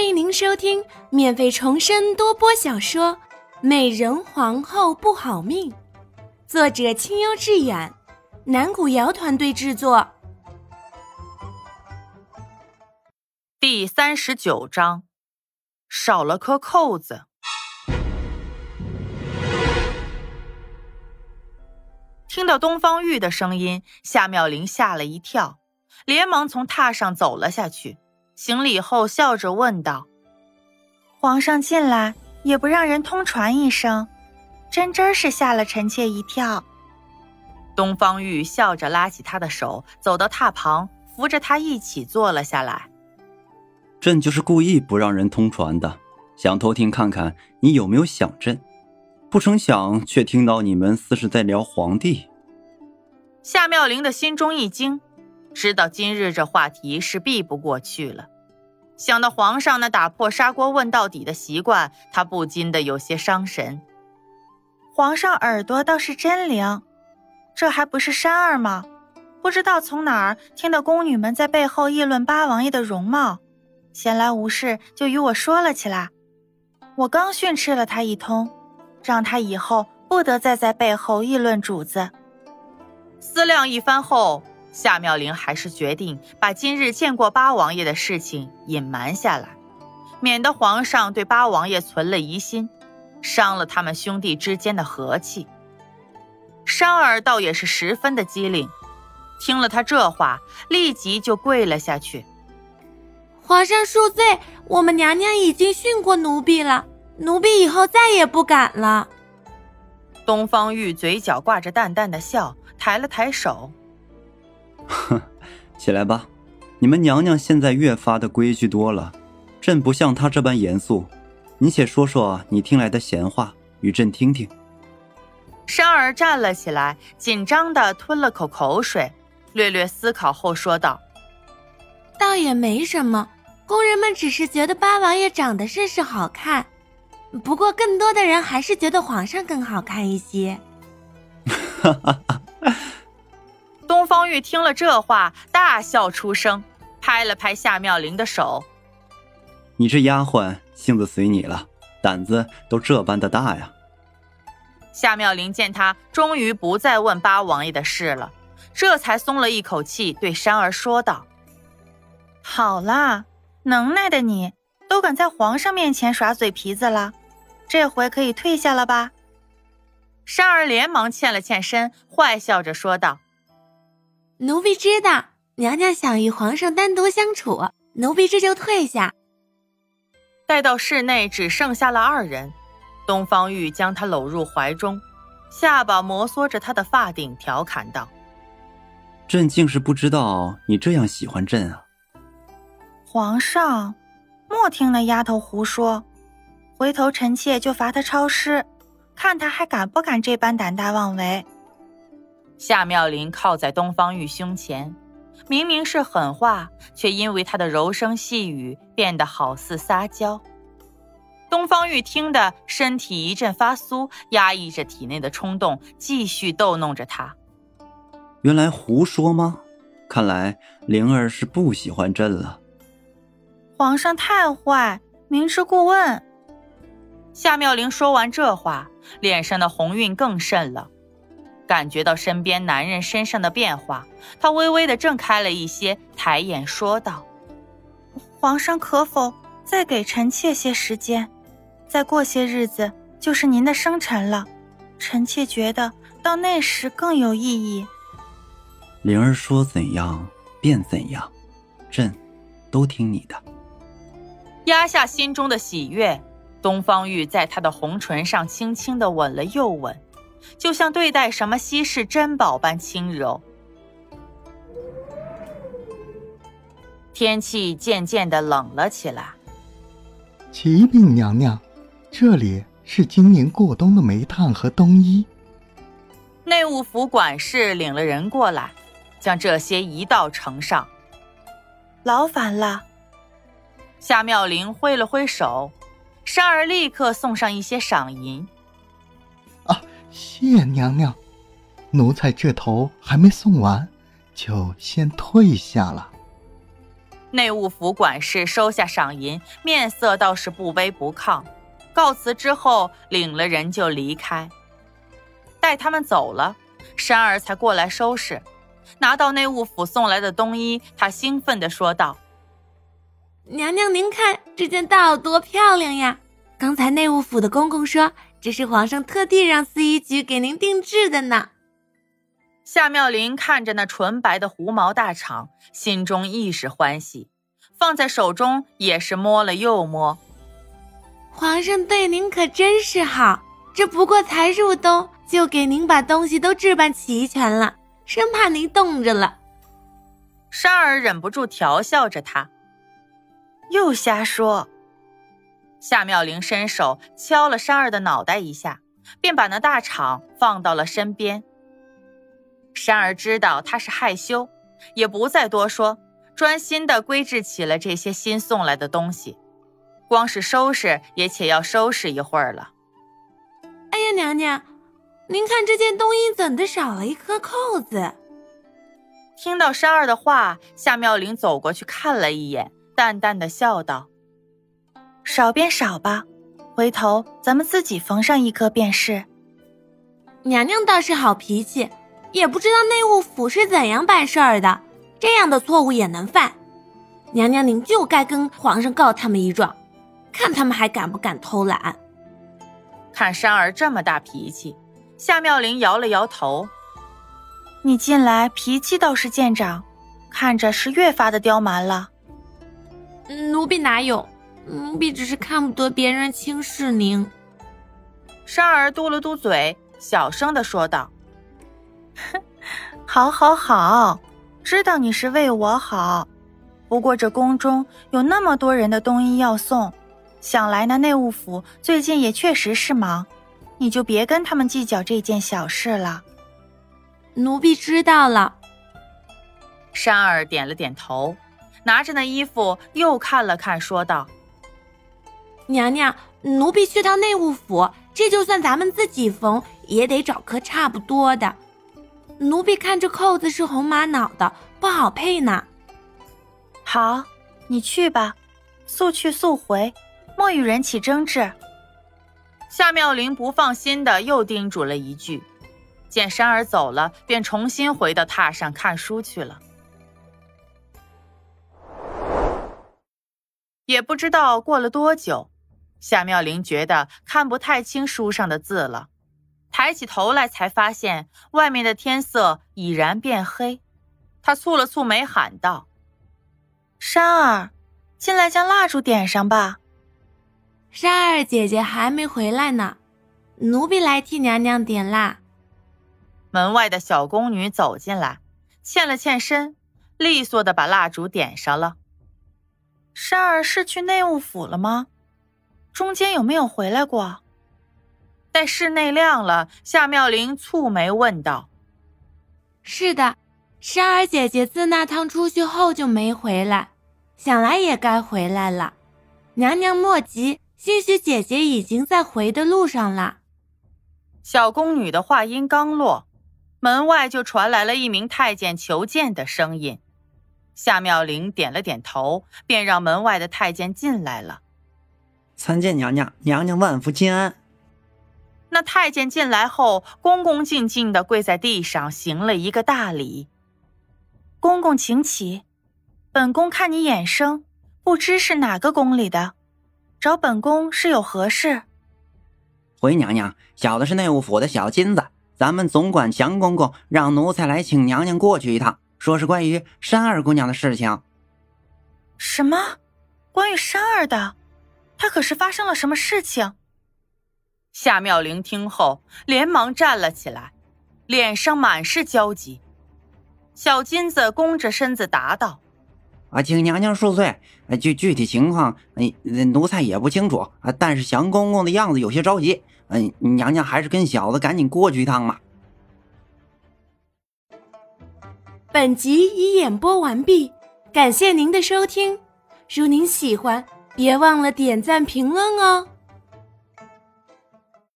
欢迎您收听免费重生多播小说《美人皇后不好命》，作者清幽致远，南古瑶团队制作。第三十九章，少了颗扣子。听到东方玉的声音，夏妙玲吓了一跳，连忙从榻上走了下去。行礼后，笑着问道：“皇上进来也不让人通传一声，真真是吓了臣妾一跳。”东方玉笑着拉起他的手，走到榻旁，扶着他一起坐了下来。朕就是故意不让人通传的，想偷听看看你有没有想朕，不成想却听到你们似是在聊皇帝。夏妙玲的心中一惊。知道今日这话题是避不过去了，想到皇上那打破砂锅问到底的习惯，他不禁的有些伤神。皇上耳朵倒是真灵，这还不是山儿吗？不知道从哪儿听到宫女们在背后议论八王爷的容貌，闲来无事就与我说了起来。我刚训斥了他一通，让他以后不得再在背后议论主子。思量一番后。夏妙玲还是决定把今日见过八王爷的事情隐瞒下来，免得皇上对八王爷存了疑心，伤了他们兄弟之间的和气。山儿倒也是十分的机灵，听了他这话，立即就跪了下去。皇上恕罪，我们娘娘已经训过奴婢了，奴婢以后再也不敢了。东方玉嘴角挂着淡淡的笑，抬了抬手。哼，起来吧，你们娘娘现在越发的规矩多了，朕不像她这般严肃。你且说说你听来的闲话，与朕听听。山儿站了起来，紧张的吞了口口水，略略思考后说道：“倒也没什么，宫人们只是觉得八王爷长得甚是好看，不过更多的人还是觉得皇上更好看一些。”哈哈哈。东方玉听了这话，大笑出声，拍了拍夏妙玲的手：“你这丫鬟性子随你了，胆子都这般的大呀。”夏妙玲见他终于不再问八王爷的事了，这才松了一口气，对山儿说道：“好啦，能耐的你都敢在皇上面前耍嘴皮子了，这回可以退下了吧？”山儿连忙欠了欠身，坏笑着说道。奴婢知道，娘娘想与皇上单独相处，奴婢这就退下。待到室内只剩下了二人，东方玉将她搂入怀中，下巴摩挲着她的发顶，调侃道：“朕竟是不知道你这样喜欢朕啊！”皇上，莫听那丫头胡说，回头臣妾就罚她抄诗，看她还敢不敢这般胆大妄为。夏妙玲靠在东方玉胸前，明明是狠话，却因为他的柔声细语变得好似撒娇。东方玉听得身体一阵发酥，压抑着体内的冲动，继续逗弄着他。原来胡说吗？看来灵儿是不喜欢朕了。皇上太坏，明知故问。夏妙玲说完这话，脸上的红晕更甚了。感觉到身边男人身上的变化，她微微的挣开了一些，抬眼说道：“皇上可否再给臣妾些时间？再过些日子就是您的生辰了，臣妾觉得到那时更有意义。”灵儿说怎样便怎样，朕都听你的。压下心中的喜悦，东方玉在他的红唇上轻轻的吻了又吻。就像对待什么稀世珍宝般轻柔。天气渐渐的冷了起来。启禀娘娘，这里是今年过冬的煤炭和冬衣。内务府管事领了人过来，将这些移到城上。劳烦了。夏妙玲挥了挥手，山儿立刻送上一些赏银。谢娘娘，奴才这头还没送完，就先退下了。内务府管事收下赏银，面色倒是不卑不亢。告辞之后，领了人就离开。待他们走了，山儿才过来收拾。拿到内务府送来的冬衣，他兴奋地说道：“娘娘，您看这件大袄多漂亮呀！刚才内务府的公公说，这是皇上特地让司仪局给您定制的呢。”夏妙玲看着那纯白的狐毛大氅，心中一时欢喜，放在手中也是摸了又摸。皇上对您可真是好，这不过才入冬，就给您把东西都置办齐全了，生怕您冻着了。珊儿忍不住调笑着他，又瞎说。夏妙玲伸手敲了山儿的脑袋一下，便把那大氅放到了身边。山儿知道他是害羞，也不再多说，专心的归置起了这些新送来的东西。光是收拾也且要收拾一会儿了。哎呀，娘娘，您看这件冬衣怎的少了一颗扣子？听到山儿的话，夏妙玲走过去看了一眼，淡淡的笑道：“少便少吧，回头咱们自己缝上一颗便是。”娘娘倒是好脾气。也不知道内务府是怎样办事儿的，这样的错误也能犯。娘娘，您就该跟皇上告他们一状，看他们还敢不敢偷懒。看珊儿这么大脾气，夏妙玲摇了摇头。你近来脾气倒是见长，看着是越发的刁蛮了。奴婢哪有？奴婢只是看不得别人轻视您。珊儿嘟了嘟嘴，小声的说道。哼，好，好，好，知道你是为我好。不过这宫中有那么多人的冬衣要送，想来那内务府最近也确实是忙，你就别跟他们计较这件小事了。奴婢知道了。珊儿点了点头，拿着那衣服又看了看，说道：“娘娘，奴婢去趟内务府，这就算咱们自己缝，也得找颗差不多的。”奴婢看这扣子是红玛瑙的，不好配呢。好，你去吧，速去速回，莫与人起争执。夏妙玲不放心的又叮嘱了一句，见珊儿走了，便重新回到榻上看书去了。也不知道过了多久，夏妙玲觉得看不太清书上的字了。抬起头来，才发现外面的天色已然变黑。她蹙了蹙眉，喊道：“珊儿，进来将蜡烛点上吧。”珊儿姐姐还没回来呢，奴婢来替娘娘点蜡。门外的小宫女走进来，欠了欠身，利索的把蜡烛点上了。珊儿是去内务府了吗？中间有没有回来过？待室内亮了，夏妙玲蹙眉问道：“是的，珊儿姐姐自那趟出去后就没回来，想来也该回来了。娘娘莫急，兴许姐姐已经在回的路上了。”小宫女的话音刚落，门外就传来了一名太监求见的声音。夏妙玲点了点头，便让门外的太监进来了。参见娘娘，娘娘万福金安。那太监进来后，恭恭敬敬的跪在地上，行了一个大礼。公公请起，本宫看你眼生，不知是哪个宫里的，找本宫是有何事？回娘娘，小的是内务府的小金子，咱们总管祥公公让奴才来请娘娘过去一趟，说是关于山儿姑娘的事情。什么？关于山儿的？她可是发生了什么事情？夏妙玲听后，连忙站了起来，脸上满是焦急。小金子弓着身子答道：“啊，请娘娘恕罪。具具体情况，哎，奴才也不清楚啊。但是祥公公的样子有些着急，嗯，娘娘还是跟小子赶紧过去一趟吧。”本集已演播完毕，感谢您的收听。如您喜欢，别忘了点赞评论哦。